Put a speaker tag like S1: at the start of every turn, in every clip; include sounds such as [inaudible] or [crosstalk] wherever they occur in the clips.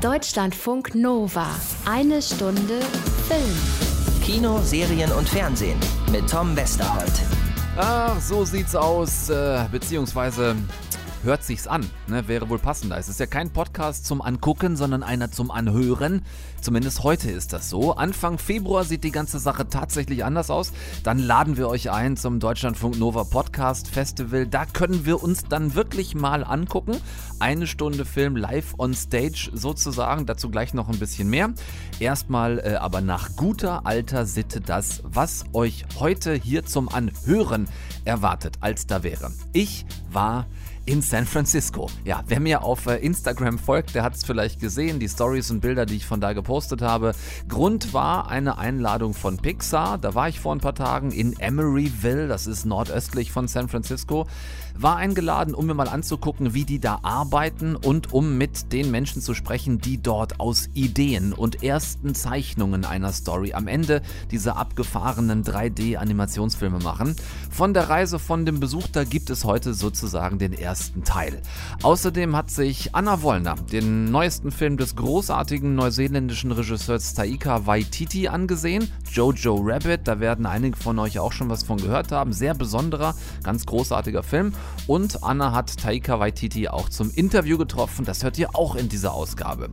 S1: Deutschlandfunk Nova. Eine Stunde Film.
S2: Kino, Serien und Fernsehen mit Tom Westerholt.
S3: Ach, so sieht's aus, äh, beziehungsweise hört sich's an, ne? wäre wohl passender. Es ist ja kein Podcast zum Angucken, sondern einer zum Anhören. Zumindest heute ist das so. Anfang Februar sieht die ganze Sache tatsächlich anders aus. Dann laden wir euch ein zum Deutschlandfunk Nova Podcast Festival. Da können wir uns dann wirklich mal angucken. Eine Stunde Film live on stage sozusagen. Dazu gleich noch ein bisschen mehr. Erstmal äh, aber nach guter alter Sitte das, was euch heute hier zum Anhören erwartet, als da wäre. Ich war in San Francisco. Ja, wer mir auf äh, Instagram folgt, der hat es vielleicht gesehen, die Stories und Bilder, die ich von da gepostet habe. Grund war eine Einladung von Pixar. Da war ich vor ein paar Tagen in Emeryville, das ist nordöstlich von San Francisco war eingeladen, um mir mal anzugucken, wie die da arbeiten und um mit den Menschen zu sprechen, die dort aus Ideen und ersten Zeichnungen einer Story am Ende diese abgefahrenen 3D-Animationsfilme machen. Von der Reise von dem Besuch da gibt es heute sozusagen den ersten Teil. Außerdem hat sich Anna Wollner den neuesten Film des großartigen neuseeländischen Regisseurs Taika Waititi angesehen, Jojo Rabbit. Da werden einige von euch auch schon was von gehört haben. Sehr besonderer, ganz großartiger Film. Und Anna hat Taika Waititi auch zum Interview getroffen. Das hört ihr auch in dieser Ausgabe.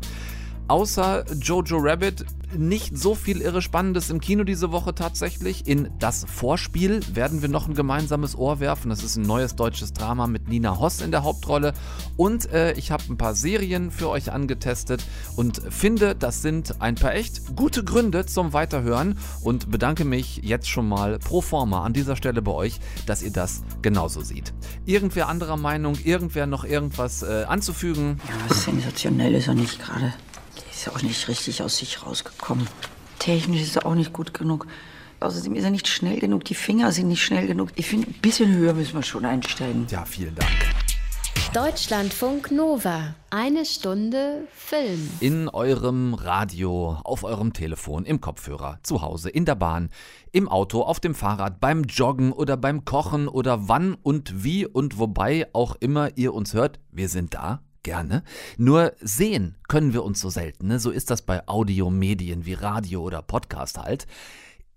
S3: Außer Jojo Rabbit nicht so viel irre Spannendes im Kino diese Woche tatsächlich. In Das Vorspiel werden wir noch ein gemeinsames Ohr werfen. Das ist ein neues deutsches Drama mit Nina Hoss in der Hauptrolle. Und äh, ich habe ein paar Serien für euch angetestet und finde, das sind ein paar echt gute Gründe zum Weiterhören und bedanke mich jetzt schon mal pro forma an dieser Stelle bei euch, dass ihr das genauso seht. Irgendwer anderer Meinung, irgendwer noch irgendwas äh, anzufügen?
S4: Ja, sensationell ist er nicht gerade. Ist ja auch nicht richtig aus sich rausgekommen. Technisch ist er auch nicht gut genug. Außerdem ist er nicht schnell genug. Die Finger sind nicht schnell genug. Ich finde, ein bisschen höher müssen wir schon einsteigen.
S3: Ja, vielen Dank.
S1: Deutschlandfunk Nova. Eine Stunde Film.
S3: In eurem Radio, auf eurem Telefon, im Kopfhörer, zu Hause, in der Bahn, im Auto, auf dem Fahrrad, beim Joggen oder beim Kochen oder wann und wie und wobei auch immer ihr uns hört. Wir sind da gerne. Nur sehen können wir uns so selten. Ne? So ist das bei Audiomedien wie Radio oder Podcast halt.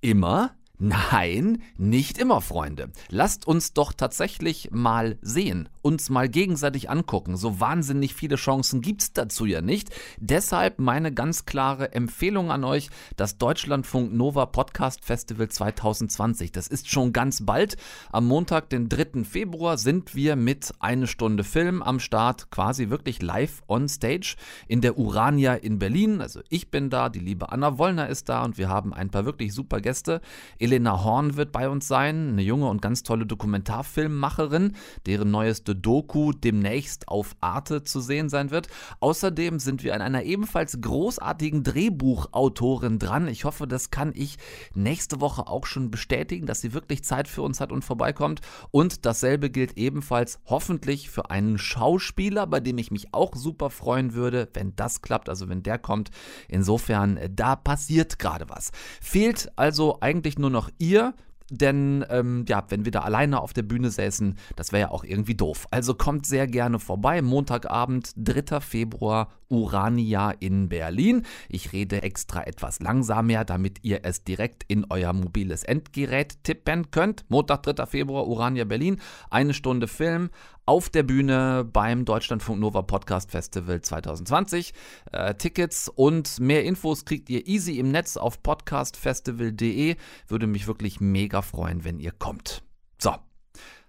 S3: Immer Nein, nicht immer, Freunde. Lasst uns doch tatsächlich mal sehen, uns mal gegenseitig angucken. So wahnsinnig viele Chancen gibt's dazu ja nicht. Deshalb meine ganz klare Empfehlung an euch, das Deutschlandfunk Nova Podcast Festival 2020. Das ist schon ganz bald. Am Montag, den 3. Februar, sind wir mit eine Stunde Film am Start, quasi wirklich live on stage in der Urania in Berlin. Also ich bin da, die liebe Anna Wollner ist da und wir haben ein paar wirklich super Gäste. Elena Horn wird bei uns sein, eine junge und ganz tolle Dokumentarfilmmacherin, deren neueste Doku demnächst auf Arte zu sehen sein wird. Außerdem sind wir an einer ebenfalls großartigen Drehbuchautorin dran. Ich hoffe, das kann ich nächste Woche auch schon bestätigen, dass sie wirklich Zeit für uns hat und vorbeikommt. Und dasselbe gilt ebenfalls hoffentlich für einen Schauspieler, bei dem ich mich auch super freuen würde, wenn das klappt, also wenn der kommt. Insofern, da passiert gerade was. Fehlt also eigentlich nur noch ihr, denn ähm, ja, wenn wir da alleine auf der Bühne säßen, das wäre ja auch irgendwie doof. Also kommt sehr gerne vorbei. Montagabend, 3. Februar, Urania in Berlin. Ich rede extra etwas langsamer, damit ihr es direkt in euer mobiles Endgerät tippen könnt. Montag, 3. Februar, Urania Berlin. Eine Stunde Film auf der Bühne beim Deutschlandfunk Nova Podcast Festival 2020. Äh, Tickets und mehr Infos kriegt ihr easy im Netz auf podcastfestival.de. Würde mich wirklich mega freuen, wenn ihr kommt. So,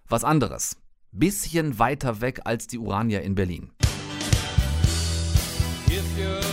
S3: was anderes. Bisschen weiter weg als die Urania in Berlin.
S5: If you're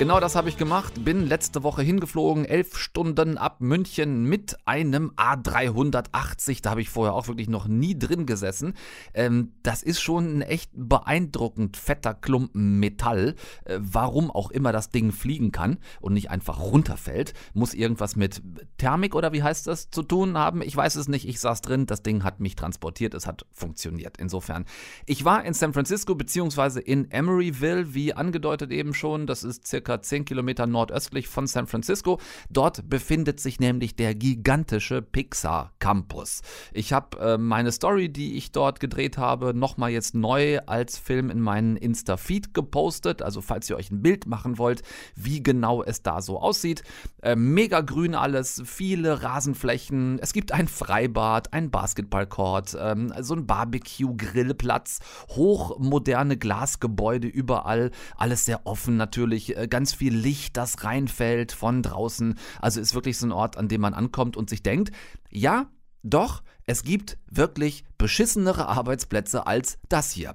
S3: Genau das habe ich gemacht. Bin letzte Woche hingeflogen, elf Stunden ab München mit einem A380. Da habe ich vorher auch wirklich noch nie drin gesessen. Ähm, das ist schon ein echt beeindruckend fetter Klumpen Metall. Äh, warum auch immer das Ding fliegen kann und nicht einfach runterfällt, muss irgendwas mit Thermik oder wie heißt das zu tun haben. Ich weiß es nicht. Ich saß drin. Das Ding hat mich transportiert. Es hat funktioniert. Insofern, ich war in San Francisco beziehungsweise in Emeryville, wie angedeutet eben schon. Das ist circa circa 10 Kilometer nordöstlich von San Francisco. Dort befindet sich nämlich der gigantische Pixar Campus. Ich habe äh, meine Story, die ich dort gedreht habe, nochmal jetzt neu als Film in meinen Insta-Feed gepostet. Also falls ihr euch ein Bild machen wollt, wie genau es da so aussieht. Äh, mega grün alles, viele Rasenflächen. Es gibt ein Freibad, ein Basketballcourt, ähm, so ein Barbecue-Grillplatz, hochmoderne Glasgebäude überall, alles sehr offen natürlich, äh, ganz viel Licht, das reinfällt von draußen. Also ist wirklich so ein Ort, an dem man ankommt und sich denkt, ja, doch, es gibt wirklich beschissenere Arbeitsplätze als das hier.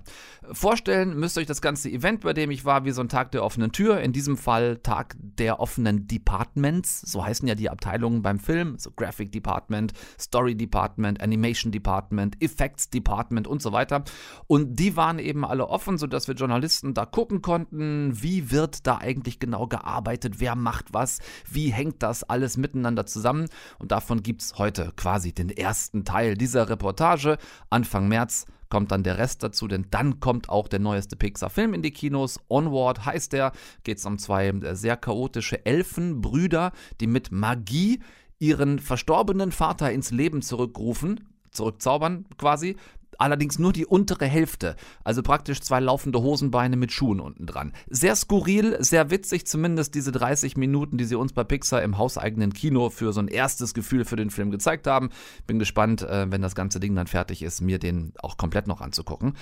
S3: Vorstellen müsst ihr euch das ganze Event, bei dem ich war, wie so ein Tag der offenen Tür. In diesem Fall Tag der offenen Departments. So heißen ja die Abteilungen beim Film. So Graphic Department, Story Department, Animation Department, Effects Department und so weiter. Und die waren eben alle offen, sodass wir Journalisten da gucken konnten, wie wird da eigentlich genau gearbeitet, wer macht was, wie hängt das alles miteinander zusammen. Und davon gibt es heute quasi den ersten Teil dieser Reportage. Anfang März kommt dann der Rest dazu, denn dann kommt auch der neueste Pixar-Film in die Kinos. Onward heißt der, geht es um zwei äh, sehr chaotische Elfenbrüder, die mit Magie ihren verstorbenen Vater ins Leben zurückrufen, zurückzaubern quasi, allerdings nur die untere Hälfte, also praktisch zwei laufende Hosenbeine mit Schuhen unten dran. Sehr skurril, sehr witzig, zumindest diese 30 Minuten, die sie uns bei Pixar im hauseigenen Kino für so ein erstes Gefühl für den Film gezeigt haben. Bin gespannt, äh, wenn das ganze Ding dann fertig ist, mir den auch komplett noch anzugucken.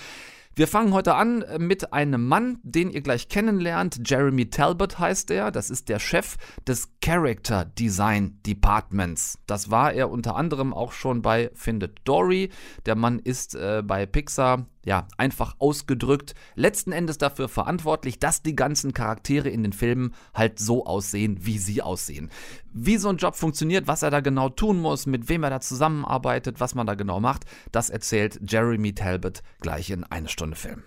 S3: Wir fangen heute an äh, mit einem Mann, den ihr gleich kennenlernt. Jeremy Talbot heißt er. Das ist der Chef des Character Design Departments. Das war er unter anderem auch schon bei Findet Dory. Der Mann ist äh, bei Pixar ja, einfach ausgedrückt, letzten Endes dafür verantwortlich, dass die ganzen Charaktere in den Filmen halt so aussehen, wie sie aussehen. Wie so ein Job funktioniert, was er da genau tun muss, mit wem er da zusammenarbeitet, was man da genau macht, das erzählt Jeremy Talbot gleich in eine Stunde Film.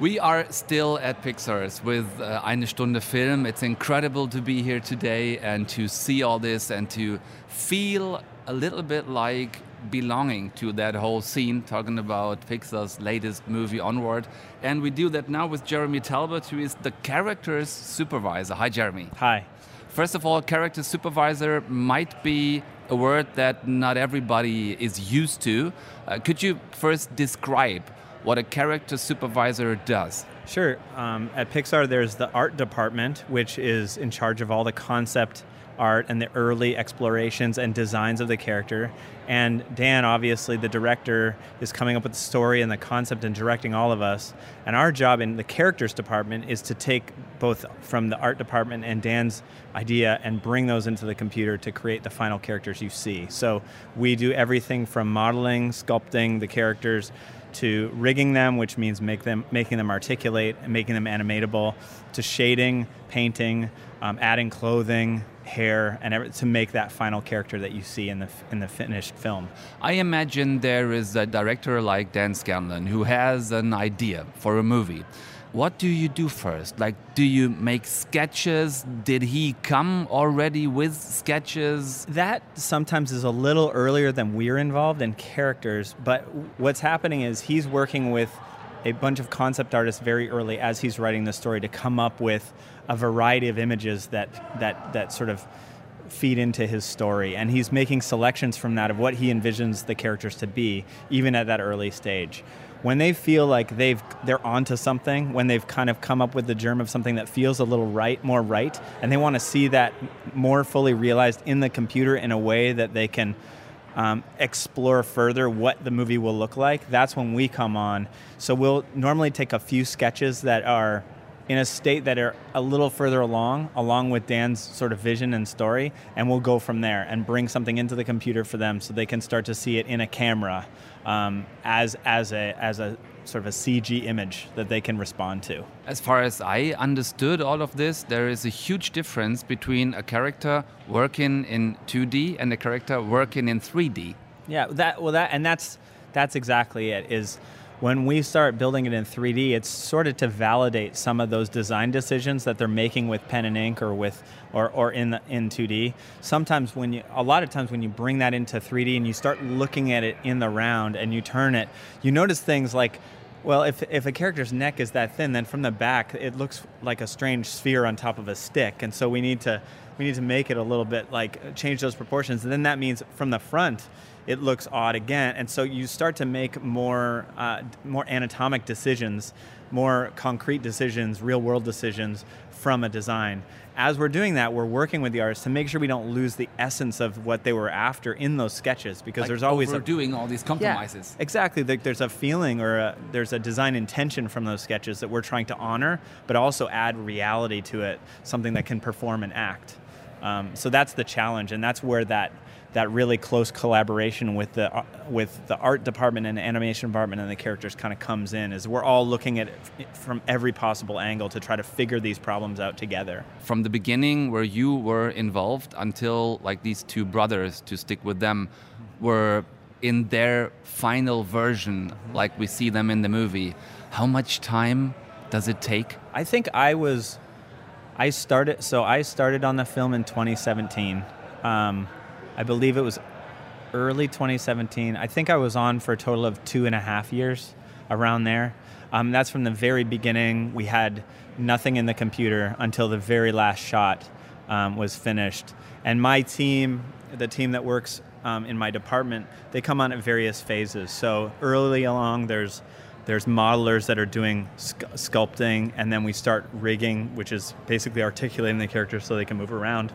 S3: We are still at Pixar's with uh, Eine Stunde Film. It's incredible to be here today and to see all this and to feel a little bit like belonging to that whole scene, talking about Pixar's latest movie, Onward. And we do that now with Jeremy Talbot, who is the character's supervisor. Hi, Jeremy.
S6: Hi.
S3: First of all, character supervisor might be a word that not everybody is used to. Uh, could you first describe what a character supervisor does?
S6: Sure. Um, at Pixar, there's the art department, which is in charge of all the concept art and the early explorations and designs of the character. And Dan, obviously, the director, is coming up with the story and the concept and directing all of us. And our job in the characters department is to take both from the art department and Dan's idea and bring those into the computer to create the final characters you see. So we do everything from modeling, sculpting the characters to rigging them, which means make them, making them articulate and making them animatable, to shading, painting, um, adding clothing, hair, and every, to make that final character that you see in the in the finished film.
S3: I imagine there is a director like Dan Scanlon who has an idea for a movie. What do you do first? Like, do you make sketches? Did he come already with sketches?
S6: That sometimes is a little earlier than we're involved in characters, but what's happening is he's working with a bunch of concept artists very early as he's writing the story to come up with a variety of images that that that sort of feed into his story. And he's making selections from that of what he envisions the characters to be even at that early stage. When they feel like they've they're onto something when they've kind of come up with the germ of something that feels a little right more right and they want to see that more fully realized in the computer in a way that they can um, explore further what the movie will look like that's when we come on. So we'll normally take a few sketches that are in a state that are a little further along, along with Dan's sort of vision and story, and we'll go from there and bring something into the computer for them so they can start to see it in a camera um, as as a as a sort of a CG image that they can respond to.
S3: As far as I understood all of this, there is a huge difference between a character working in 2D and a character working in 3D.
S6: Yeah, that well that and that's that's exactly it is when we start building it in 3D, it's sort of to validate some of those design decisions that they're making with pen and ink or with or, or in the, in 2D. Sometimes when you a lot of times when you bring that into 3D and you start looking at it in the round and you turn it, you notice things like Well, if, if a character's neck is that thin, then from the back it looks like a strange sphere on top of a stick, and so we need to we need to make it a little bit like change those proportions. And then that means from the front it looks odd again, and so you start to make more uh, more anatomic decisions, more concrete decisions, real world decisions from a design. As we're doing that, we're working with the artists to make sure we don't lose the essence of what they were after in those sketches, because
S3: Like
S6: there's always a,
S3: overdoing all these compromises.
S6: yeah, exactly. There's a feeling or a, there's a design intention from those sketches that we're trying to honor, but also add reality to it, something that can perform and act. Um, so that's the challenge, and that's where that that really close collaboration with the uh, with the art department and the animation department and the characters kind of comes in. Is we're all looking at it f- from every possible angle to try to figure these problems out together.
S3: From the beginning, where you were involved, until like these two brothers, to stick with them, were in their final version, like we see them in the movie. How much time does it take?
S6: I think I was, I started, so I started on the film in 2017. Um, I believe it was early 2017. I think I was on for a total of two and a half years, around there. Um, that's from the very beginning. We had nothing in the computer until the very last shot um, was finished. And my team, the team that works um, in my department, they come on at various phases. So early along, there's there's modelers that are doing sc- sculpting, and then we start rigging, which is basically articulating the characters so they can move around.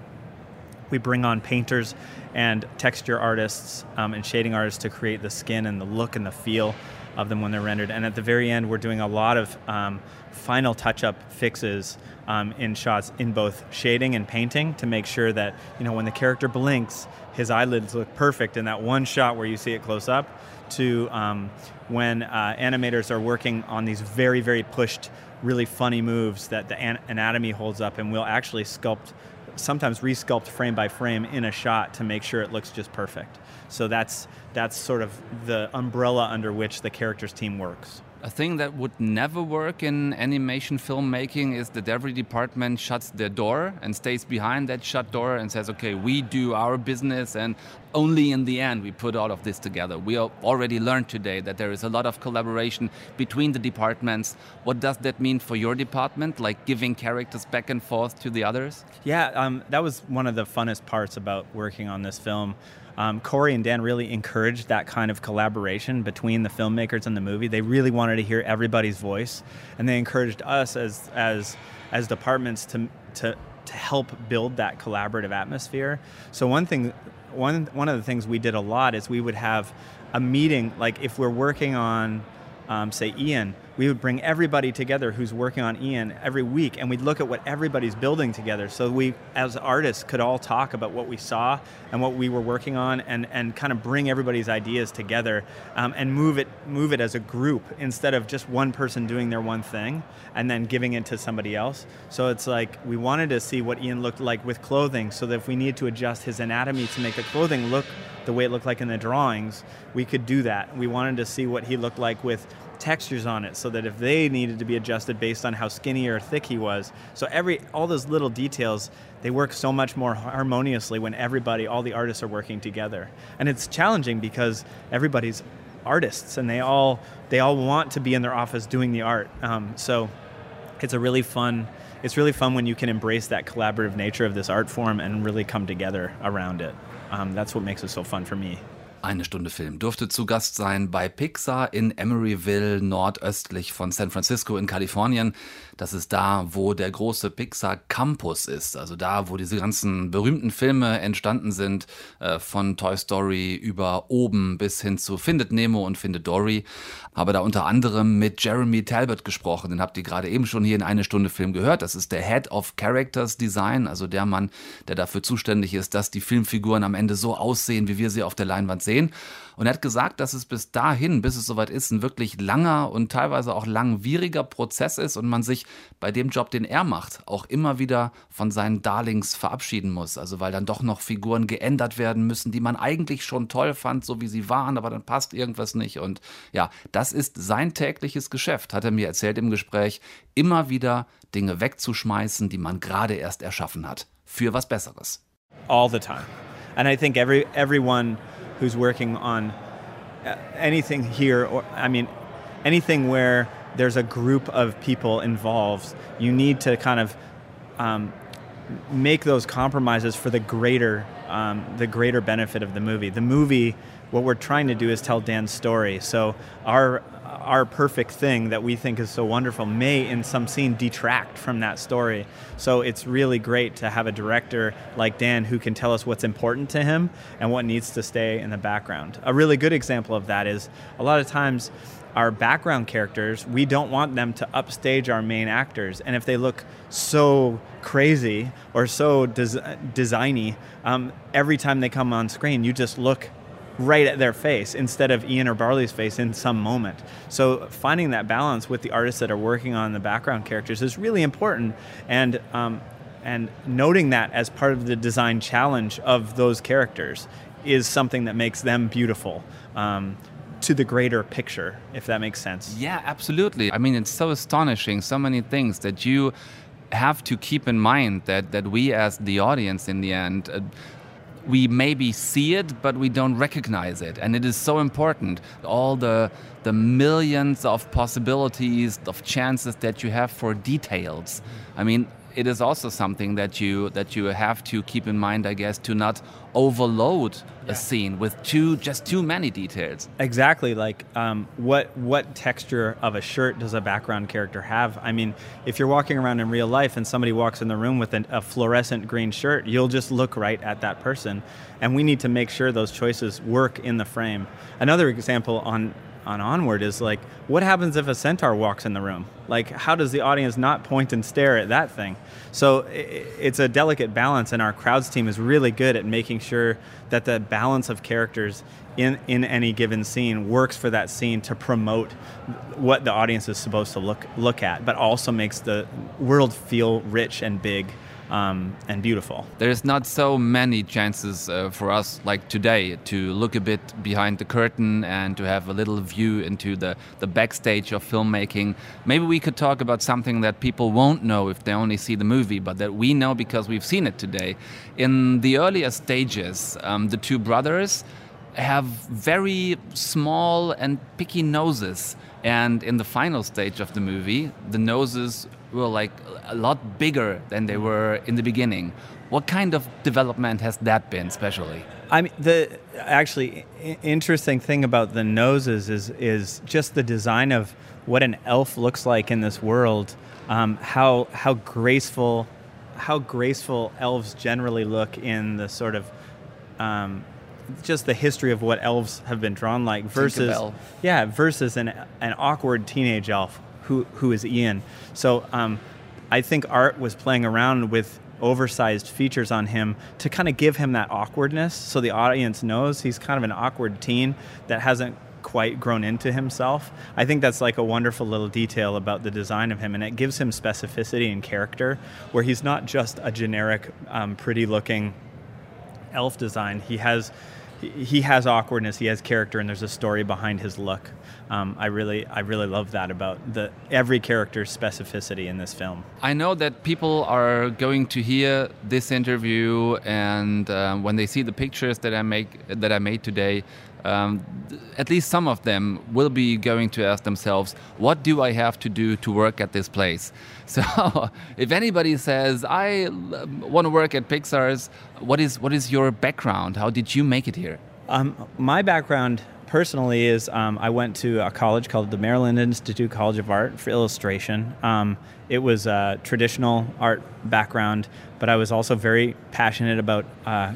S6: We bring on painters and texture artists um, and shading artists to create the skin and the look and the feel of them when they're rendered. And at the very end, we're doing a lot of um, final touch-up fixes um, in shots in both shading and painting to make sure that you know when the character blinks, his eyelids look perfect in that one shot where you see it close up. To um, when uh, animators are working on these very very pushed, really funny moves that the an- anatomy holds up, and we'll actually sculpt sometimes resculpt frame by frame in a shot to make sure it looks just perfect. So that's that's sort of the umbrella under which the characters team works.
S3: A thing that would never work in animation filmmaking is that every department shuts their door and stays behind that shut door and says, okay, we do our business and only in the end we put all of this together. We already learned today that there is a lot of collaboration between the departments. What does that mean for your department, like giving characters back and forth to the others?
S6: Yeah, um, that was one of the funnest parts about working on this film. Um, Corey and Dan really encouraged that kind of collaboration between the filmmakers and the movie. They really wanted to hear everybody's voice, and they encouraged us as as as departments to to to help build that collaborative atmosphere. So one thing, one one of the things we did a lot is we would have a meeting. Like if we're working on, um, say Ian, we would bring everybody together who's working on Ian every week, and we'd look at what everybody's building together. So we, as artists, could all talk about what we saw and what we were working on, and, and kind of bring everybody's ideas together um, and move it move it as a group instead of just one person doing their one thing and then giving it to somebody else. So it's like we wanted to see what Ian looked like with clothing, so that if we needed to adjust his anatomy to make the clothing look the way it looked like in the drawings, we could do that. We wanted to see what he looked like with textures on it so that if they needed to be adjusted based on how skinny or thick he was. So every all those little details they work so much more harmoniously when everybody all the artists are working together. And it's challenging because everybody's artists and they all they all want to be in their office doing the art. Um, so it's a really fun it's really fun when you can embrace that collaborative nature of this art form and really come together around it. Um, that's what makes it so fun for me
S3: Eine Stunde Film durfte zu Gast sein bei Pixar in Emeryville, nordöstlich von San Francisco in Kalifornien. Das ist da, wo der große Pixar Campus ist. Also da, wo diese ganzen berühmten Filme entstanden sind, äh, von Toy Story über oben bis hin zu Findet Nemo und Findet Dory. Habe da unter anderem mit Jeremy Talbot gesprochen. Den habt ihr gerade eben schon hier in eine Stunde Film gehört. Das ist der Head of Characters Design, also der Mann, der dafür zuständig ist, dass die Filmfiguren am Ende so aussehen, wie wir sie auf der Leinwand sehen. Und er hat gesagt, dass es bis dahin, bis es soweit ist, ein wirklich langer und teilweise auch langwieriger Prozess ist und man sich bei dem Job, den er macht, auch immer wieder von seinen Darlings verabschieden muss. Also weil dann doch noch Figuren geändert werden müssen, die man eigentlich schon toll fand, so wie sie waren, aber dann passt irgendwas nicht. Und ja, das ist sein tägliches Geschäft, hat er mir erzählt im Gespräch, immer wieder Dinge wegzuschmeißen, die man gerade erst erschaffen hat. Für was Besseres.
S6: all the time. And I think every everyone who's working on uh, anything here, or I mean, anything where there's a group of people involved, you need to kind of um, make those compromises for the greater um, the greater benefit of the movie. The movie, what we're trying to do is tell Dan's story. So our our perfect thing that we think is so wonderful may in some scene detract from that story. So it's really great to have a director like Dan who can tell us what's important to him and what needs to stay in the background. A really good example of that is a lot of times our background characters, we don't want them to upstage our main actors. And if they look so crazy or so des- designy, um, every time they come on screen, you just look right at their face instead of Ian or Barley's face in some moment. So finding that balance with the artists that are working on the background characters is really important. And um, and noting that as part of the design challenge of those characters is something that makes them beautiful. Um, to the greater picture, if that makes sense.
S3: Yeah, absolutely. I mean, it's so astonishing, so many things that you have to keep in mind that, that we as the audience in the end, uh, we maybe see it, but we don't recognize it. And it is so important. All the, the millions of possibilities, of chances that you have for details. I mean, it is also something that you that you have to keep in mind, I guess, to not overload a scene with too just too many details.
S6: Exactly. Like, um, what what texture of a shirt does a background character have? I mean, if you're walking around in real life and somebody walks in the room with an, a fluorescent green shirt, you'll just look right at that person. And we need to make sure those choices work in the frame. Another example on on onward is like what happens if a centaur walks in the room? Like how does the audience not point and stare at that thing? So i- it's a delicate balance and our crowds team is really good at making sure that the balance of characters in in any given scene works for that scene to promote what the audience is supposed to look look at but also makes the world feel rich and big um, and beautiful
S3: There's not so many chances uh, for us like today to look a bit behind the curtain and to have a little view into the, the backstage of filmmaking. Maybe we could talk about something that people won't know if they only see the movie, but that we know because we've seen it today. In the earlier stages, um, the two brothers have very small and picky noses. And in the final stage of the movie, the noses were like a lot bigger than they were in the beginning. What kind of development has that been, especially?
S6: I mean, the actually interesting thing about the noses is is just the design of what an elf looks like in this world. Um, how how graceful, how graceful elves generally look in the sort of um, just the history of what elves have been drawn like versus yeah versus an an awkward teenage elf who who is Ian. So um, I think Art was playing around with oversized features on him to kind of give him that awkwardness, so the audience knows he's kind of an awkward teen that hasn't quite grown into himself. I think that's like a wonderful little detail about the design of him, and it gives him specificity and character, where he's not just a generic, um, pretty-looking elf design. He has he has awkwardness. He has character, and there's a story behind his look. Um, I really I really love that about the every character's specificity in this film.
S3: I know that people are going to hear this interview, and um, when they see the pictures that I make that I made today, um, at least some of them will be going to ask themselves, "What do I have to do to work at this place?" [laughs] So, if anybody says, "I want to work at Pixar's," what is what is your background? How did you make it here?
S6: Um, my background personally is um, I went to a college called the Maryland Institute College of Art for illustration. Um, it was a traditional art background, but I was also very passionate about uh,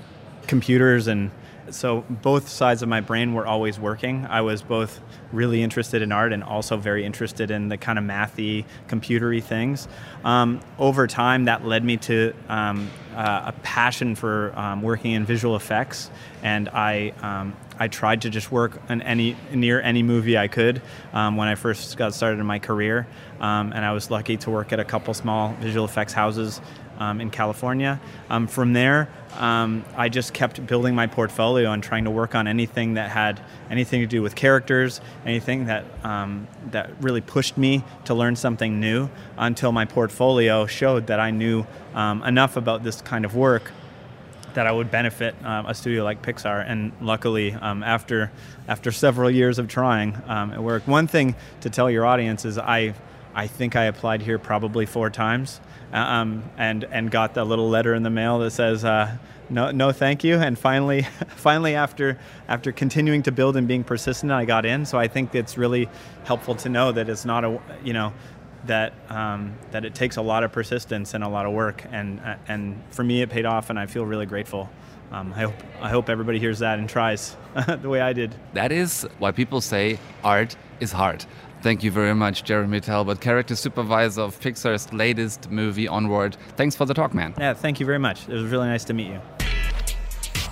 S6: computers and so both sides of my brain were always working. I was both really interested in art and also very interested in the kind of mathy, computery things. Um, over time, that led me to um, uh, a passion for um, working in visual effects, and I um, I tried to just work on any near any movie I could um, when I first got started in my career, um, and I was lucky to work at a couple small visual effects houses um, in California. Um, from there, um, I just kept building my portfolio and trying to work on anything that had anything to do with characters, anything that um, that really pushed me to learn something new. Until my portfolio showed that I knew um, enough about this kind of work that I would benefit um, a studio like Pixar. And luckily, um, after after several years of trying, um, it worked. One thing to tell your audience is I I think I applied here probably four times, um, and and got the little letter in the mail that says. Uh, no, no, thank you. And finally, [laughs] finally, after after continuing to build and being persistent, I got in. So I think it's really helpful to know that it's not a, you know, that um, that it takes a lot of persistence and a lot of work. And uh, and for me, it paid off, and I feel really grateful. Um, I hope I hope everybody hears that and tries [laughs] the way I did.
S3: That is why people say art is hard. Thank you very much, Jeremy Talbot, character supervisor of Pixar's latest movie, Onward. Thanks for the talk, man.
S6: Yeah, thank you very much. It was really nice to meet you.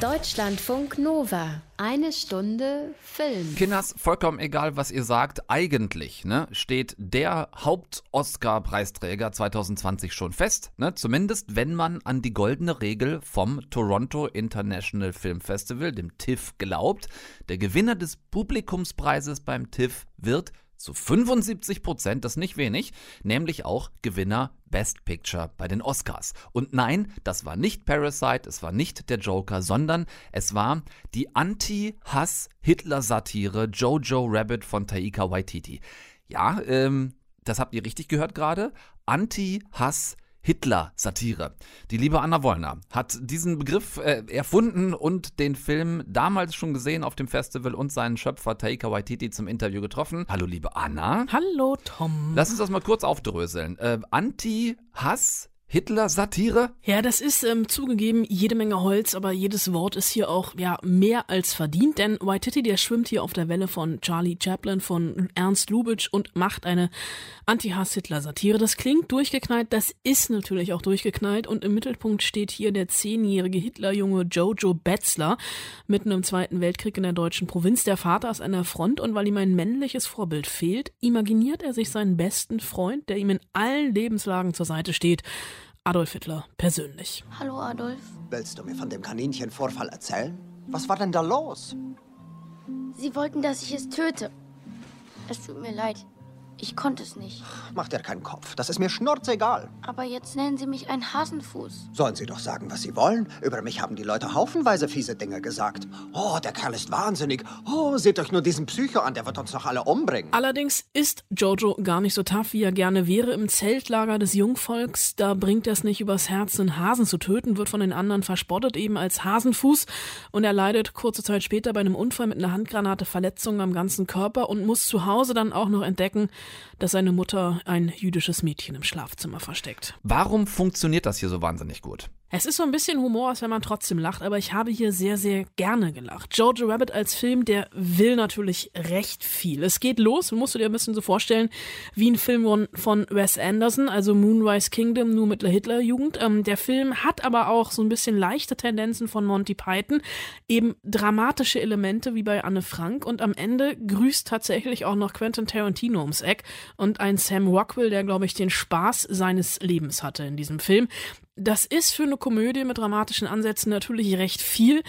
S1: Deutschlandfunk Nova. Eine Stunde Film.
S3: Kinders, vollkommen egal, was ihr sagt, eigentlich ne, steht der Haupt-Oscar-Preisträger 2020 schon fest. Ne? Zumindest, wenn man an die goldene Regel vom Toronto International Film Festival, dem TIFF, glaubt. Der Gewinner des Publikumspreises beim TIFF wird zu 75 Prozent, das nicht wenig, nämlich auch Gewinner Best Picture bei den Oscars. Und nein, das war nicht Parasite, es war nicht der Joker, sondern es war die Anti-Hass-Hitler-Satire Jojo Rabbit von Taika Waititi. Ja, ähm, das habt ihr richtig gehört gerade. Anti-Hass Hitler-Satire. Die liebe Anna Wollner hat diesen Begriff äh, erfunden und den Film damals schon gesehen auf dem Festival und seinen Schöpfer Taika Waititi zum Interview getroffen. Hallo liebe Anna.
S7: Hallo Tom.
S3: Lass uns das mal kurz aufdröseln. Äh, Anti-Hass Hitler-Satire?
S7: Ja, das ist ähm, zugegeben jede Menge Holz, aber jedes Wort ist hier auch ja mehr als verdient, denn Waititi, der schwimmt hier auf der Welle von Charlie Chaplin, von Ernst Lubitsch und macht eine Anti-Hass-Hitler-Satire. Das klingt durchgeknallt, das ist natürlich auch durchgeknallt und im Mittelpunkt steht hier der zehnjährige Hitlerjunge Jojo Betzler, mitten im Zweiten Weltkrieg in der deutschen Provinz. Der Vater ist an der Front und weil ihm ein männliches Vorbild fehlt, imaginiert er sich seinen besten Freund, der ihm in allen Lebenslagen zur Seite steht. Adolf Hitler persönlich.
S8: Hallo Adolf.
S9: Willst du mir von dem Kaninchenvorfall erzählen? Was war denn da los?
S8: Sie wollten, dass ich es töte. Es tut mir leid. Ich konnte es nicht.
S9: Mach dir keinen Kopf. Das ist mir schnurzegal.
S8: Aber jetzt nennen Sie mich einen Hasenfuß.
S9: Sollen sie doch sagen, was sie wollen. Über mich haben die Leute haufenweise fiese Dinge gesagt. Oh, der Kerl ist wahnsinnig. Oh, seht euch nur diesen Psycho an, der wird uns doch alle umbringen.
S7: Allerdings ist Jojo gar nicht so tough, wie er gerne wäre. Im Zeltlager des Jungvolks, da bringt er es nicht übers Herz, einen Hasen zu töten, wird von den anderen verspottet, eben als Hasenfuß. Und er leidet kurze Zeit später bei einem Unfall mit einer Handgranate Verletzungen am ganzen Körper und muss zu Hause dann auch noch entdecken, dass seine Mutter ein jüdisches Mädchen im Schlafzimmer versteckt.
S3: Warum funktioniert das hier so wahnsinnig gut?
S7: Es ist so ein bisschen Humor, als wenn man trotzdem lacht, aber ich habe hier sehr, sehr gerne gelacht. Jojo Rabbit als Film, der will natürlich recht viel. Es geht los, musst du dir ein bisschen so vorstellen, wie ein Film von, Wes Anderson, also Moonrise Kingdom, nur mit der Hitlerjugend. Ähm, der Film hat aber auch so ein bisschen leichte Tendenzen von Monty Python, eben dramatische Elemente wie bei Anne Frank und am Ende grüßt tatsächlich auch noch Quentin Tarantino ums Eck und ein Sam Rockwell, der, glaube ich, den Spaß seines Lebens hatte in diesem Film. Das ist für eine Komödie mit dramatischen Ansätzen natürlich recht viel,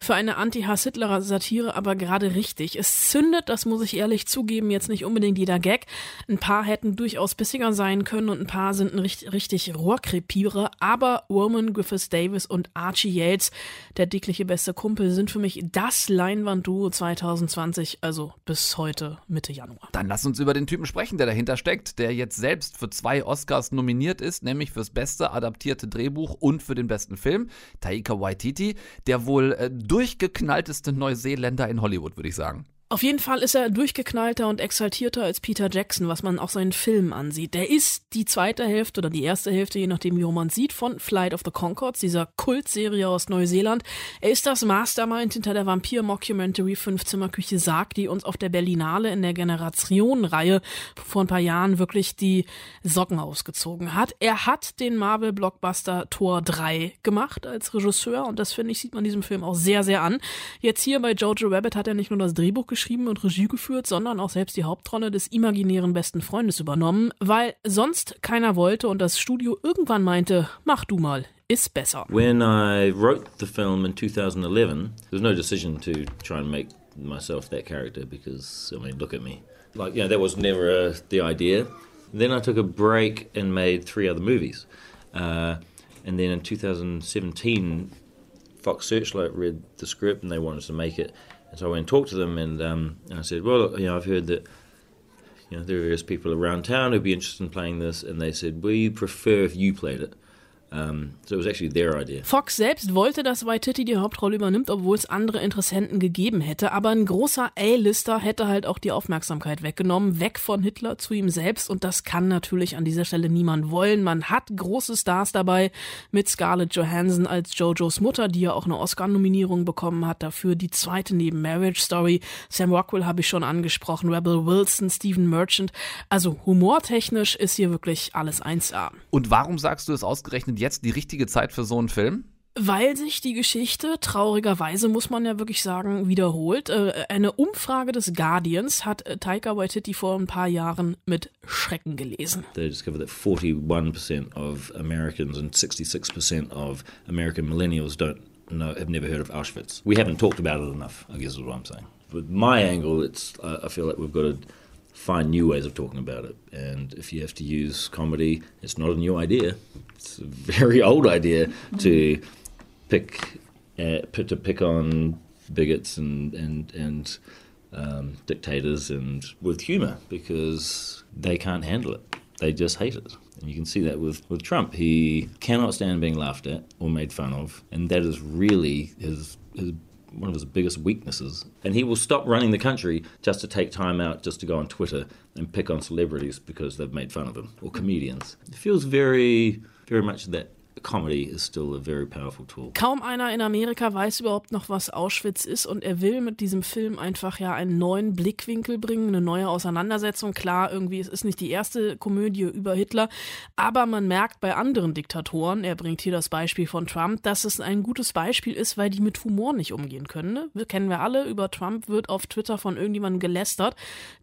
S7: für eine Anti-Hass-Hitler-Satire aber gerade richtig. Es zündet, das muss ich ehrlich zugeben, jetzt nicht unbedingt jeder Gag. Ein paar hätten durchaus bissiger sein können und ein paar sind ein richtig, richtig Rohrkrepierer, aber Roman Griffiths Davis und Archie Yates, der dickliche beste Kumpel, sind für mich das Leinwandduo 2020, also bis heute Mitte Januar.
S3: Dann lass uns über den Typen sprechen, der dahinter steckt, der jetzt selbst für zwei Oscars nominiert ist, nämlich fürs beste adaptierte Drehbuch und für den besten Film. Taika Waititi, der wohl äh, durchgeknallteste Neuseeländer in Hollywood, würde ich sagen.
S7: Auf jeden Fall ist er durchgeknallter und exaltierter als Peter Jackson, was man auch seinen Filmen ansieht. Der ist die zweite Hälfte oder die erste Hälfte, je nachdem, wie man sieht, von Flight of the Concords, dieser Kultserie aus Neuseeland. Er ist das Mastermind hinter der Vampir-Mockumentary Fünfzimmerküche Sarg, die uns auf der Berlinale in der Generationenreihe vor ein paar Jahren wirklich die Socken ausgezogen hat. Er hat den Marvel-Blockbuster Tor 3 gemacht als Regisseur und das, finde ich, sieht man diesem Film auch sehr, sehr an. Jetzt hier bei Jojo Rabbit hat er nicht nur das Drehbuch geschrieben, und Regie geführt, sondern auch selbst die Hauptrolle des imaginären besten Freundes übernommen, weil sonst keiner wollte und das Studio irgendwann meinte, mach du mal, ist besser.
S10: When I wrote the film in 2011, there was no decision to try and make myself that character because, I mean, look at me. Like, you know, that was never uh, the idea. Then I took a break and made three other movies. Uh, and then in 2017, Fox Searchlight read the script and they wanted to make it. And so I went and talked to them and, um, and I said, well, you know, I've heard that you know there are various people around town who'd be interested in playing this, and they said, we prefer if you played it. Um, so it was actually their idea.
S7: Fox selbst wollte, dass Waititi die Hauptrolle übernimmt, obwohl es andere Interessenten gegeben hätte. Aber ein großer A-Lister hätte halt auch die Aufmerksamkeit weggenommen, weg von Hitler zu ihm selbst. Und das kann natürlich an dieser Stelle niemand wollen. Man hat große Stars dabei mit Scarlett Johansson als Jojos Mutter, die ja auch eine Oscar-Nominierung bekommen hat dafür. Die zweite neben Marriage Story. Sam Rockwell habe ich schon angesprochen. Rebel Wilson, Stephen Merchant. Also humortechnisch ist hier wirklich alles 1A.
S3: Und warum sagst du es ausgerechnet jetzt die richtige Zeit für so einen Film?
S7: Weil sich die Geschichte, traurigerweise muss man ja wirklich sagen, wiederholt. Äh, Eine Umfrage des Guardians hat äh, Taika Waititi vor ein paar Jahren mit Schrecken gelesen.
S10: They discovered that 41% of Americans and 66% of American millennials don't know, have never heard of Auschwitz. We haven't talked about it enough, I guess is what I'm saying. With my angle, it's I I feel like we've got to find new ways of talking about it. And if you have to use comedy, it's not a new idea. It's a very [laughs] old idea to pick uh, to pick on bigots and and and um, dictators and with humor because they can't handle it. They just hate it. And you can see that with, with Trump. He cannot stand being laughed at or made fun of. And that is really his, his one of his biggest weaknesses. And he will stop running the country just to take time out just to go on Twitter and pick on celebrities because they've made fun of him or comedians. It feels very, very much that comedy is still a very powerful tool.
S7: Kaum einer in Amerika weiß überhaupt noch, was Auschwitz ist und er will mit diesem Film einfach ja einen neuen Blickwinkel bringen, eine neue Auseinandersetzung. Klar, irgendwie, es ist nicht die erste Komödie über Hitler, aber man merkt bei anderen Diktatoren, er bringt hier das Beispiel von Trump, dass es ein gutes Beispiel ist, weil die mit Humor nicht umgehen können. Ne? Kennen wir alle, über Trump wird auf Twitter von irgendjemandem gelästert,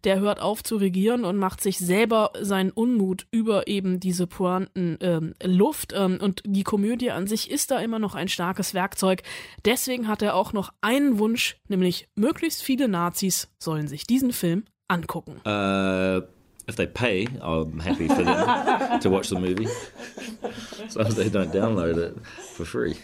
S7: der hört auf zu regieren und macht sich selber seinen Unmut über eben diese Pointen ähm, Luft ähm, und die Komödie an sich ist da immer noch ein starkes Werkzeug. Deswegen hat er auch noch einen Wunsch, nämlich möglichst viele Nazis sollen sich diesen Film angucken.
S10: Uh, if they pay, I'm happy for them to watch the movie. As long as they don't download it for free.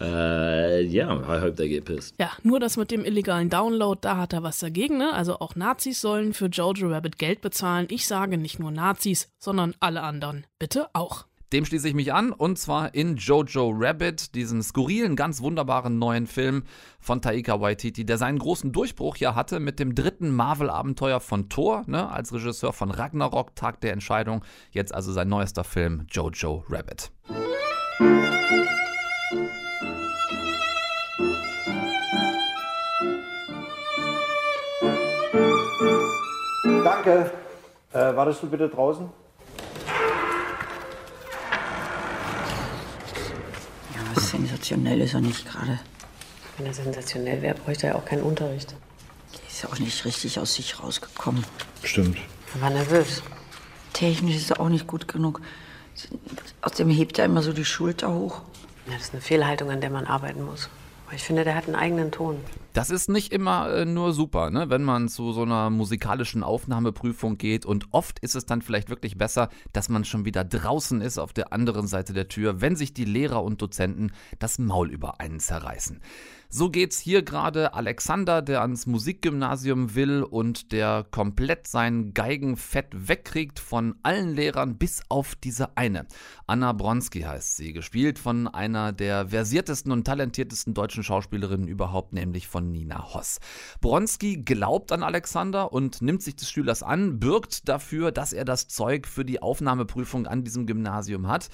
S10: Uh, yeah, I hope they get pissed.
S7: Ja, nur das mit dem illegalen Download, da hat er was dagegen, ne? Also auch Nazis sollen für Jojo Rabbit Geld bezahlen. Ich sage nicht nur Nazis, sondern alle anderen. Bitte auch.
S3: Dem schließe ich mich an und zwar in Jojo Rabbit, diesen skurrilen, ganz wunderbaren neuen Film von Taika Waititi, der seinen großen Durchbruch ja hatte mit dem dritten Marvel-Abenteuer von Thor, ne, als Regisseur von Ragnarok, Tag der Entscheidung. Jetzt also sein neuester Film Jojo Rabbit.
S11: Danke. Äh, wartest du bitte draußen?
S4: Was sensationell ist er nicht gerade.
S12: Wenn er sensationell wäre, bräuchte er auch keinen Unterricht.
S4: Der ist ja auch nicht richtig aus sich rausgekommen.
S11: Stimmt.
S12: Er war nervös.
S4: Technisch ist er auch nicht gut genug. Außerdem hebt er immer so die Schulter hoch.
S12: Ja, das ist eine Fehlhaltung, an der man arbeiten muss. Ich finde, der hat einen eigenen Ton.
S3: Das ist nicht immer äh, nur super, ne? wenn man zu so einer musikalischen Aufnahmeprüfung geht und oft ist es dann vielleicht wirklich besser, dass man schon wieder draußen ist auf der anderen Seite der Tür, wenn sich die Lehrer und Dozenten das Maul über einen zerreißen. So geht's hier gerade Alexander, der ans Musikgymnasium will und der komplett sein Geigenfett wegkriegt von allen Lehrern bis auf diese eine. Anna Bronski heißt sie, gespielt von einer der versiertesten und talentiertesten deutschen Schauspielerinnen überhaupt, nämlich von Nina Hoss. Bronski glaubt an Alexander und nimmt sich des Schülers an, bürgt dafür, dass er das Zeug für die Aufnahmeprüfung an diesem Gymnasium hat.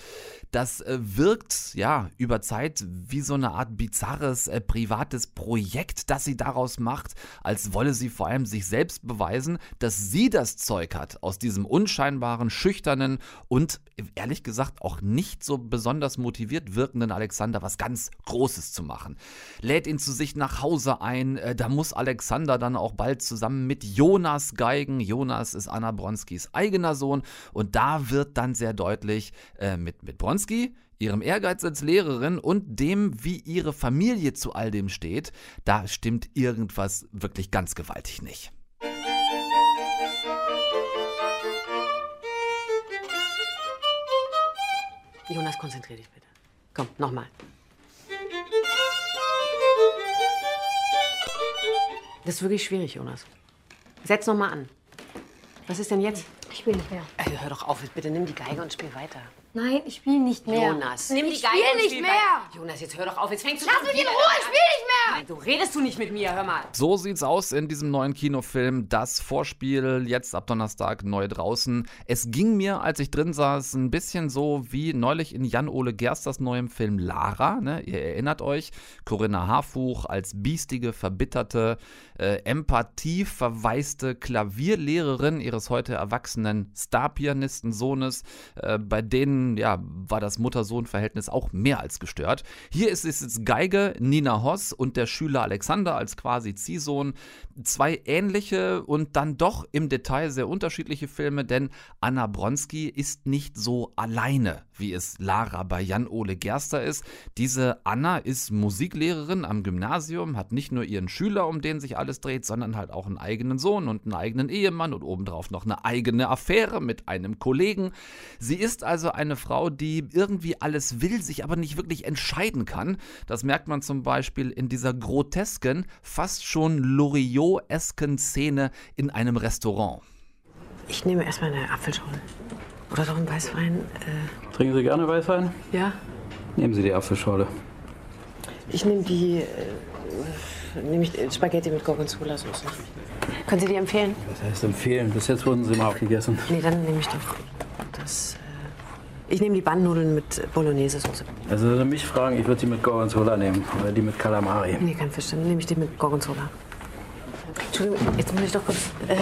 S3: Das äh, wirkt ja über Zeit wie so eine Art bizarres äh, privates Projekt, das sie daraus macht, als wolle sie vor allem sich selbst beweisen, dass sie das Zeug hat, aus diesem unscheinbaren, schüchternen und ehrlich gesagt auch nicht so besonders motiviert wirkenden Alexander was ganz Großes zu machen. Lädt ihn zu sich nach Hause ein, äh, da muss Alexander dann auch bald zusammen mit Jonas geigen. Jonas ist Anna Bronskis eigener Sohn und da wird dann sehr deutlich äh, mit, mit Bronski, ihrem Ehrgeiz als Lehrerin und dem, wie ihre Familie zu all dem steht, da stimmt irgendwas wirklich ganz gewaltig nicht.
S12: Jonas, konzentrier dich bitte. Komm, nochmal. Das ist wirklich schwierig, Jonas. Setz nochmal an. Was ist denn jetzt?
S8: Ich will nicht mehr.
S12: Hör doch auf, bitte nimm die Geige und spiel weiter.
S8: Nein, ich spiele nicht mehr.
S12: Jonas, nimm die
S8: ich
S12: Geige
S8: spiele nicht
S12: spiel
S8: mehr.
S12: Jonas, jetzt hör doch auf, jetzt fängst du
S8: Lass
S12: schon
S8: mich in Ruhe, ich spiele nicht mehr.
S12: Nein, du redest du nicht mit mir, hör mal.
S3: So sieht's aus in diesem neuen Kinofilm. Das Vorspiel jetzt ab Donnerstag neu draußen. Es ging mir, als ich drin saß, ein bisschen so wie neulich in Jan-Ole Gersters neuem Film Lara. Ne? Ihr erinnert euch, Corinna Harfuch als biestige, verbitterte, äh, empathieverwaiste Klavierlehrerin ihres heute erwachsenen Starpianistensohnes. Äh, bei denen ja, war das Mutter-Sohn-Verhältnis auch mehr als gestört. Hier ist es jetzt Geige, Nina Hoss und der Schüler Alexander als quasi Ziehsohn. Zwei ähnliche und dann doch im Detail sehr unterschiedliche Filme, denn Anna Bronski ist nicht so alleine, wie es Lara bei Jan-Ole Gerster ist. Diese Anna ist Musiklehrerin am Gymnasium, hat nicht nur ihren Schüler, um den sich alles dreht, sondern halt auch einen eigenen Sohn und einen eigenen Ehemann und obendrauf noch eine eigene Affäre mit einem Kollegen. Sie ist also eine Frau, die irgendwie alles will, sich aber nicht wirklich entscheiden kann. Das merkt man zum Beispiel in dieser grotesken, fast schon Loriot-esken Szene in einem Restaurant.
S12: Ich nehme erstmal eine Apfelschorle. Oder doch einen Weißwein. Äh,
S11: Trinken Sie gerne Weißwein?
S12: ja?
S11: Nehmen Sie die Apfelschorle.
S12: Ich nehme die. Äh, nehme ich Spaghetti mit Gorgonzola-Soße. Können Sie die empfehlen?
S11: Das heißt empfehlen. Bis jetzt wurden Sie mal aufgegessen.
S12: Nee, dann nehme ich doch das. Äh, ich nehme die Bandnudeln mit Bolognese-Soße.
S11: Also wenn Sie mich fragen, ich würde die mit Gorgonzola nehmen. Oder die mit Kalamari.
S12: Nee, kein Fisch. Dann nehme ich die mit Gorgonzola. Entschuldigung, jetzt muss ich doch kurz. Äh,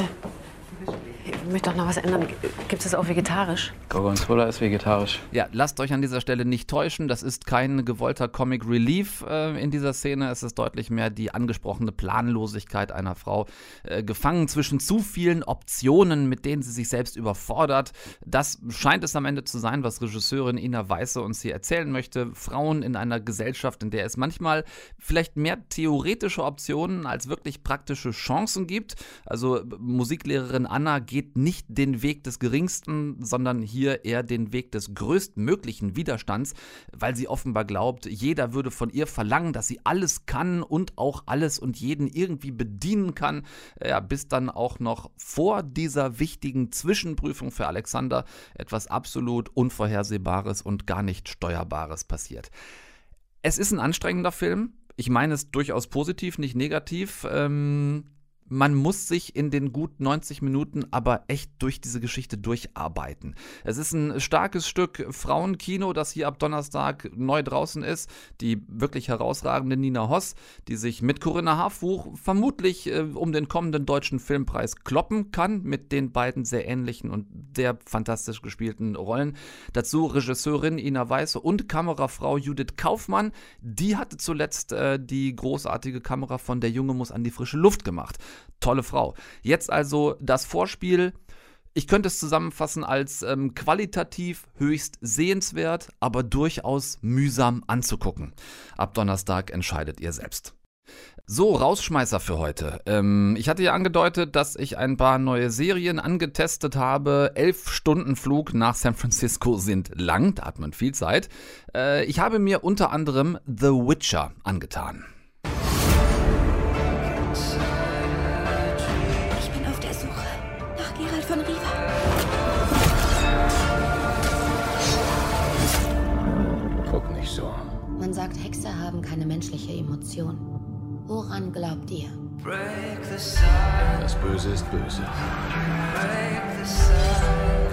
S12: ich möchte doch noch was ändern. Gibt es das auch vegetarisch?
S11: Gorgonzola ist vegetarisch.
S3: Ja, lasst euch an dieser Stelle nicht täuschen. Das ist kein gewollter Comic Relief äh, in dieser Szene. Es ist deutlich mehr die angesprochene Planlosigkeit einer Frau, äh, gefangen zwischen zu vielen Optionen, mit denen sie sich selbst überfordert. Das scheint es am Ende zu sein, was Regisseurin Ina Weiße uns hier erzählen möchte. Frauen in einer Gesellschaft, in der es manchmal vielleicht mehr theoretische Optionen als wirklich praktische Chancen gibt. Also Musiklehrerin Anna geht nicht den Weg des geringsten, sondern hier eher den Weg des größtmöglichen Widerstands, weil sie offenbar glaubt, jeder würde von ihr verlangen, dass sie alles kann und auch alles und jeden irgendwie bedienen kann, ja, bis dann auch noch vor dieser wichtigen Zwischenprüfung für Alexander etwas absolut Unvorhersehbares und gar nicht Steuerbares passiert. Es ist ein anstrengender Film. Ich meine es durchaus positiv, nicht negativ. Ähm, man muss sich in den gut 90 Minuten aber echt durch diese Geschichte durcharbeiten. Es ist ein starkes Stück Frauenkino, das hier ab Donnerstag neu draußen ist. Die wirklich herausragende Nina Hoss, die sich mit Corinna Harfuch vermutlich äh, um den kommenden deutschen Filmpreis kloppen kann, mit den beiden sehr ähnlichen und sehr fantastisch gespielten Rollen. Dazu Regisseurin Ina Weiße und Kamerafrau Judith Kaufmann. Die hatte zuletzt äh, die großartige Kamera von Der Junge muss an die frische Luft gemacht. Tolle Frau. Jetzt also das Vorspiel. Ich könnte es zusammenfassen als ähm, qualitativ höchst sehenswert, aber durchaus mühsam anzugucken. Ab Donnerstag entscheidet ihr selbst. So, Rausschmeißer für heute. Ähm, ich hatte ja angedeutet, dass ich ein paar neue Serien angetestet habe. Elf Stunden Flug nach San Francisco sind lang, da hat man viel Zeit. Äh, ich habe mir unter anderem The Witcher angetan.
S13: Menschliche Emotion. Woran glaubt ihr?
S14: Das Böse ist böse.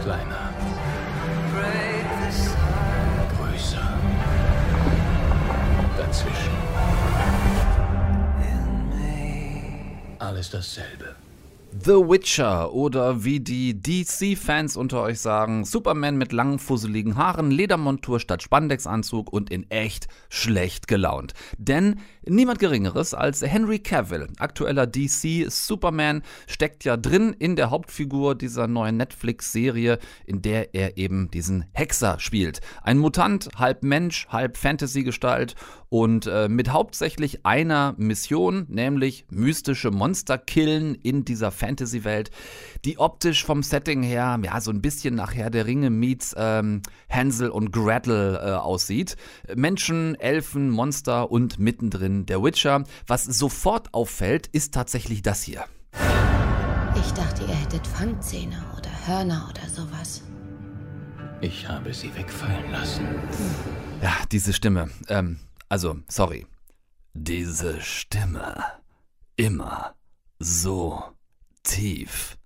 S14: Kleiner. Größer. Dazwischen. Alles dasselbe.
S3: The Witcher oder wie die DC-Fans unter euch sagen, Superman mit langen, fusseligen Haaren, Ledermontur statt Spandexanzug und in echt schlecht gelaunt. Denn niemand Geringeres als Henry Cavill, aktueller DC-Superman, steckt ja drin in der Hauptfigur dieser neuen Netflix-Serie, in der er eben diesen Hexer spielt. Ein Mutant, halb Mensch, halb Fantasy-Gestalt und äh, mit hauptsächlich einer Mission, nämlich mystische Monster killen in dieser Fantasy Fantasy-Welt, die optisch vom Setting her, ja, so ein bisschen nach Herr der Ringe meets ähm, Hansel und Gretel äh, aussieht. Menschen, Elfen, Monster und mittendrin der Witcher. Was sofort auffällt, ist tatsächlich das hier.
S13: Ich dachte, ihr hättet Fangzähne oder Hörner oder sowas.
S14: Ich habe sie wegfallen lassen.
S3: Ja, diese Stimme. Ähm, also, sorry. Diese Stimme. Immer so tief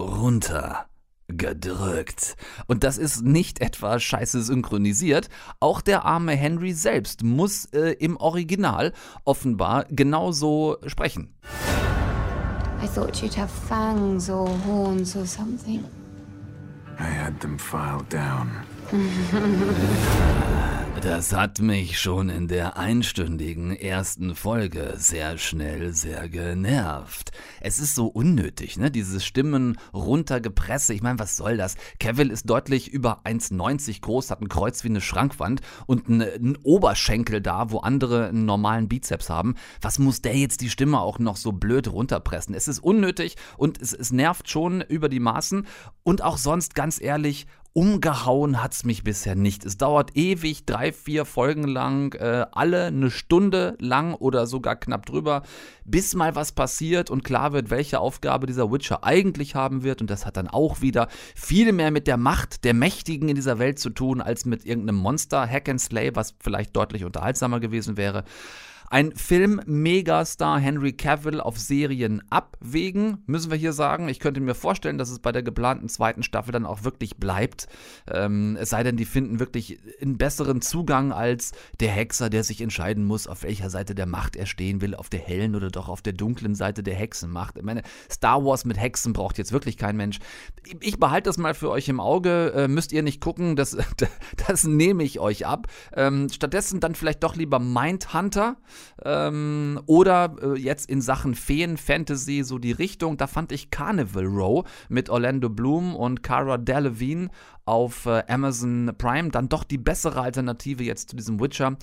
S3: runter gedrückt. Und das ist nicht etwa scheiße synchronisiert. Auch der arme Henry selbst muss äh, im Original offenbar genauso sprechen.
S15: I thought you'd have fangs or horns or something.
S16: I had them filed down. [laughs]
S3: Das hat mich schon in der einstündigen ersten Folge sehr schnell sehr genervt. Es ist so unnötig, ne? Dieses Stimmen runtergepresse. Ich meine, was soll das? Kevin ist deutlich über 1,90 groß, hat ein Kreuz wie eine Schrankwand und einen, einen Oberschenkel da, wo andere einen normalen Bizeps haben. Was muss der jetzt die Stimme auch noch so blöd runterpressen? Es ist unnötig und es, es nervt schon über die Maßen. Und auch sonst, ganz ehrlich, Umgehauen hat's mich bisher nicht. Es dauert ewig, drei, vier Folgen lang, äh, alle eine Stunde lang oder sogar knapp drüber, bis mal was passiert und klar wird, welche Aufgabe dieser Witcher eigentlich haben wird. Und das hat dann auch wieder viel mehr mit der Macht der Mächtigen in dieser Welt zu tun, als mit irgendeinem Monster, Hack and Slay, was vielleicht deutlich unterhaltsamer gewesen wäre. Ein Film-Megastar Henry Cavill auf Serien abwägen, müssen wir hier sagen. Ich könnte mir vorstellen, dass es bei der geplanten zweiten Staffel dann auch wirklich bleibt. Ähm, es sei denn, die finden wirklich einen besseren Zugang als der Hexer, der sich entscheiden muss, auf welcher Seite der Macht er stehen will, auf der hellen oder doch auf der dunklen Seite der Hexenmacht. Ich meine, Star Wars mit Hexen braucht jetzt wirklich kein Mensch. Ich behalte das mal für euch im Auge, äh, müsst ihr nicht gucken, das, [laughs] das nehme ich euch ab. Ähm, stattdessen dann vielleicht doch lieber Mindhunter. Ähm, oder äh, jetzt in Sachen Feen, Fantasy, so die Richtung, da fand ich Carnival Row mit Orlando Bloom und Cara Delevingne auf äh, Amazon Prime dann doch die bessere Alternative jetzt zu diesem Witcher.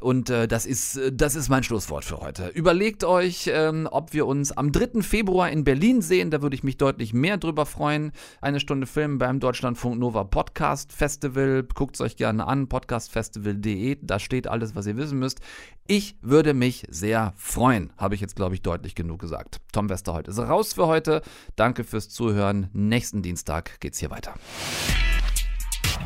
S3: Und äh, das, ist, äh, das ist mein Schlusswort für heute. Überlegt euch, ähm, ob wir uns am 3. Februar in Berlin sehen. Da würde ich mich deutlich mehr drüber freuen. Eine Stunde Film beim Deutschlandfunk Nova Podcast Festival. Guckt es euch gerne an, podcastfestival.de. Da steht alles, was ihr wissen müsst. Ich würde mich sehr freuen, habe ich jetzt, glaube ich, deutlich genug gesagt. Tom Westerholt ist raus für heute. Danke fürs Zuhören. Nächsten Dienstag geht's hier weiter.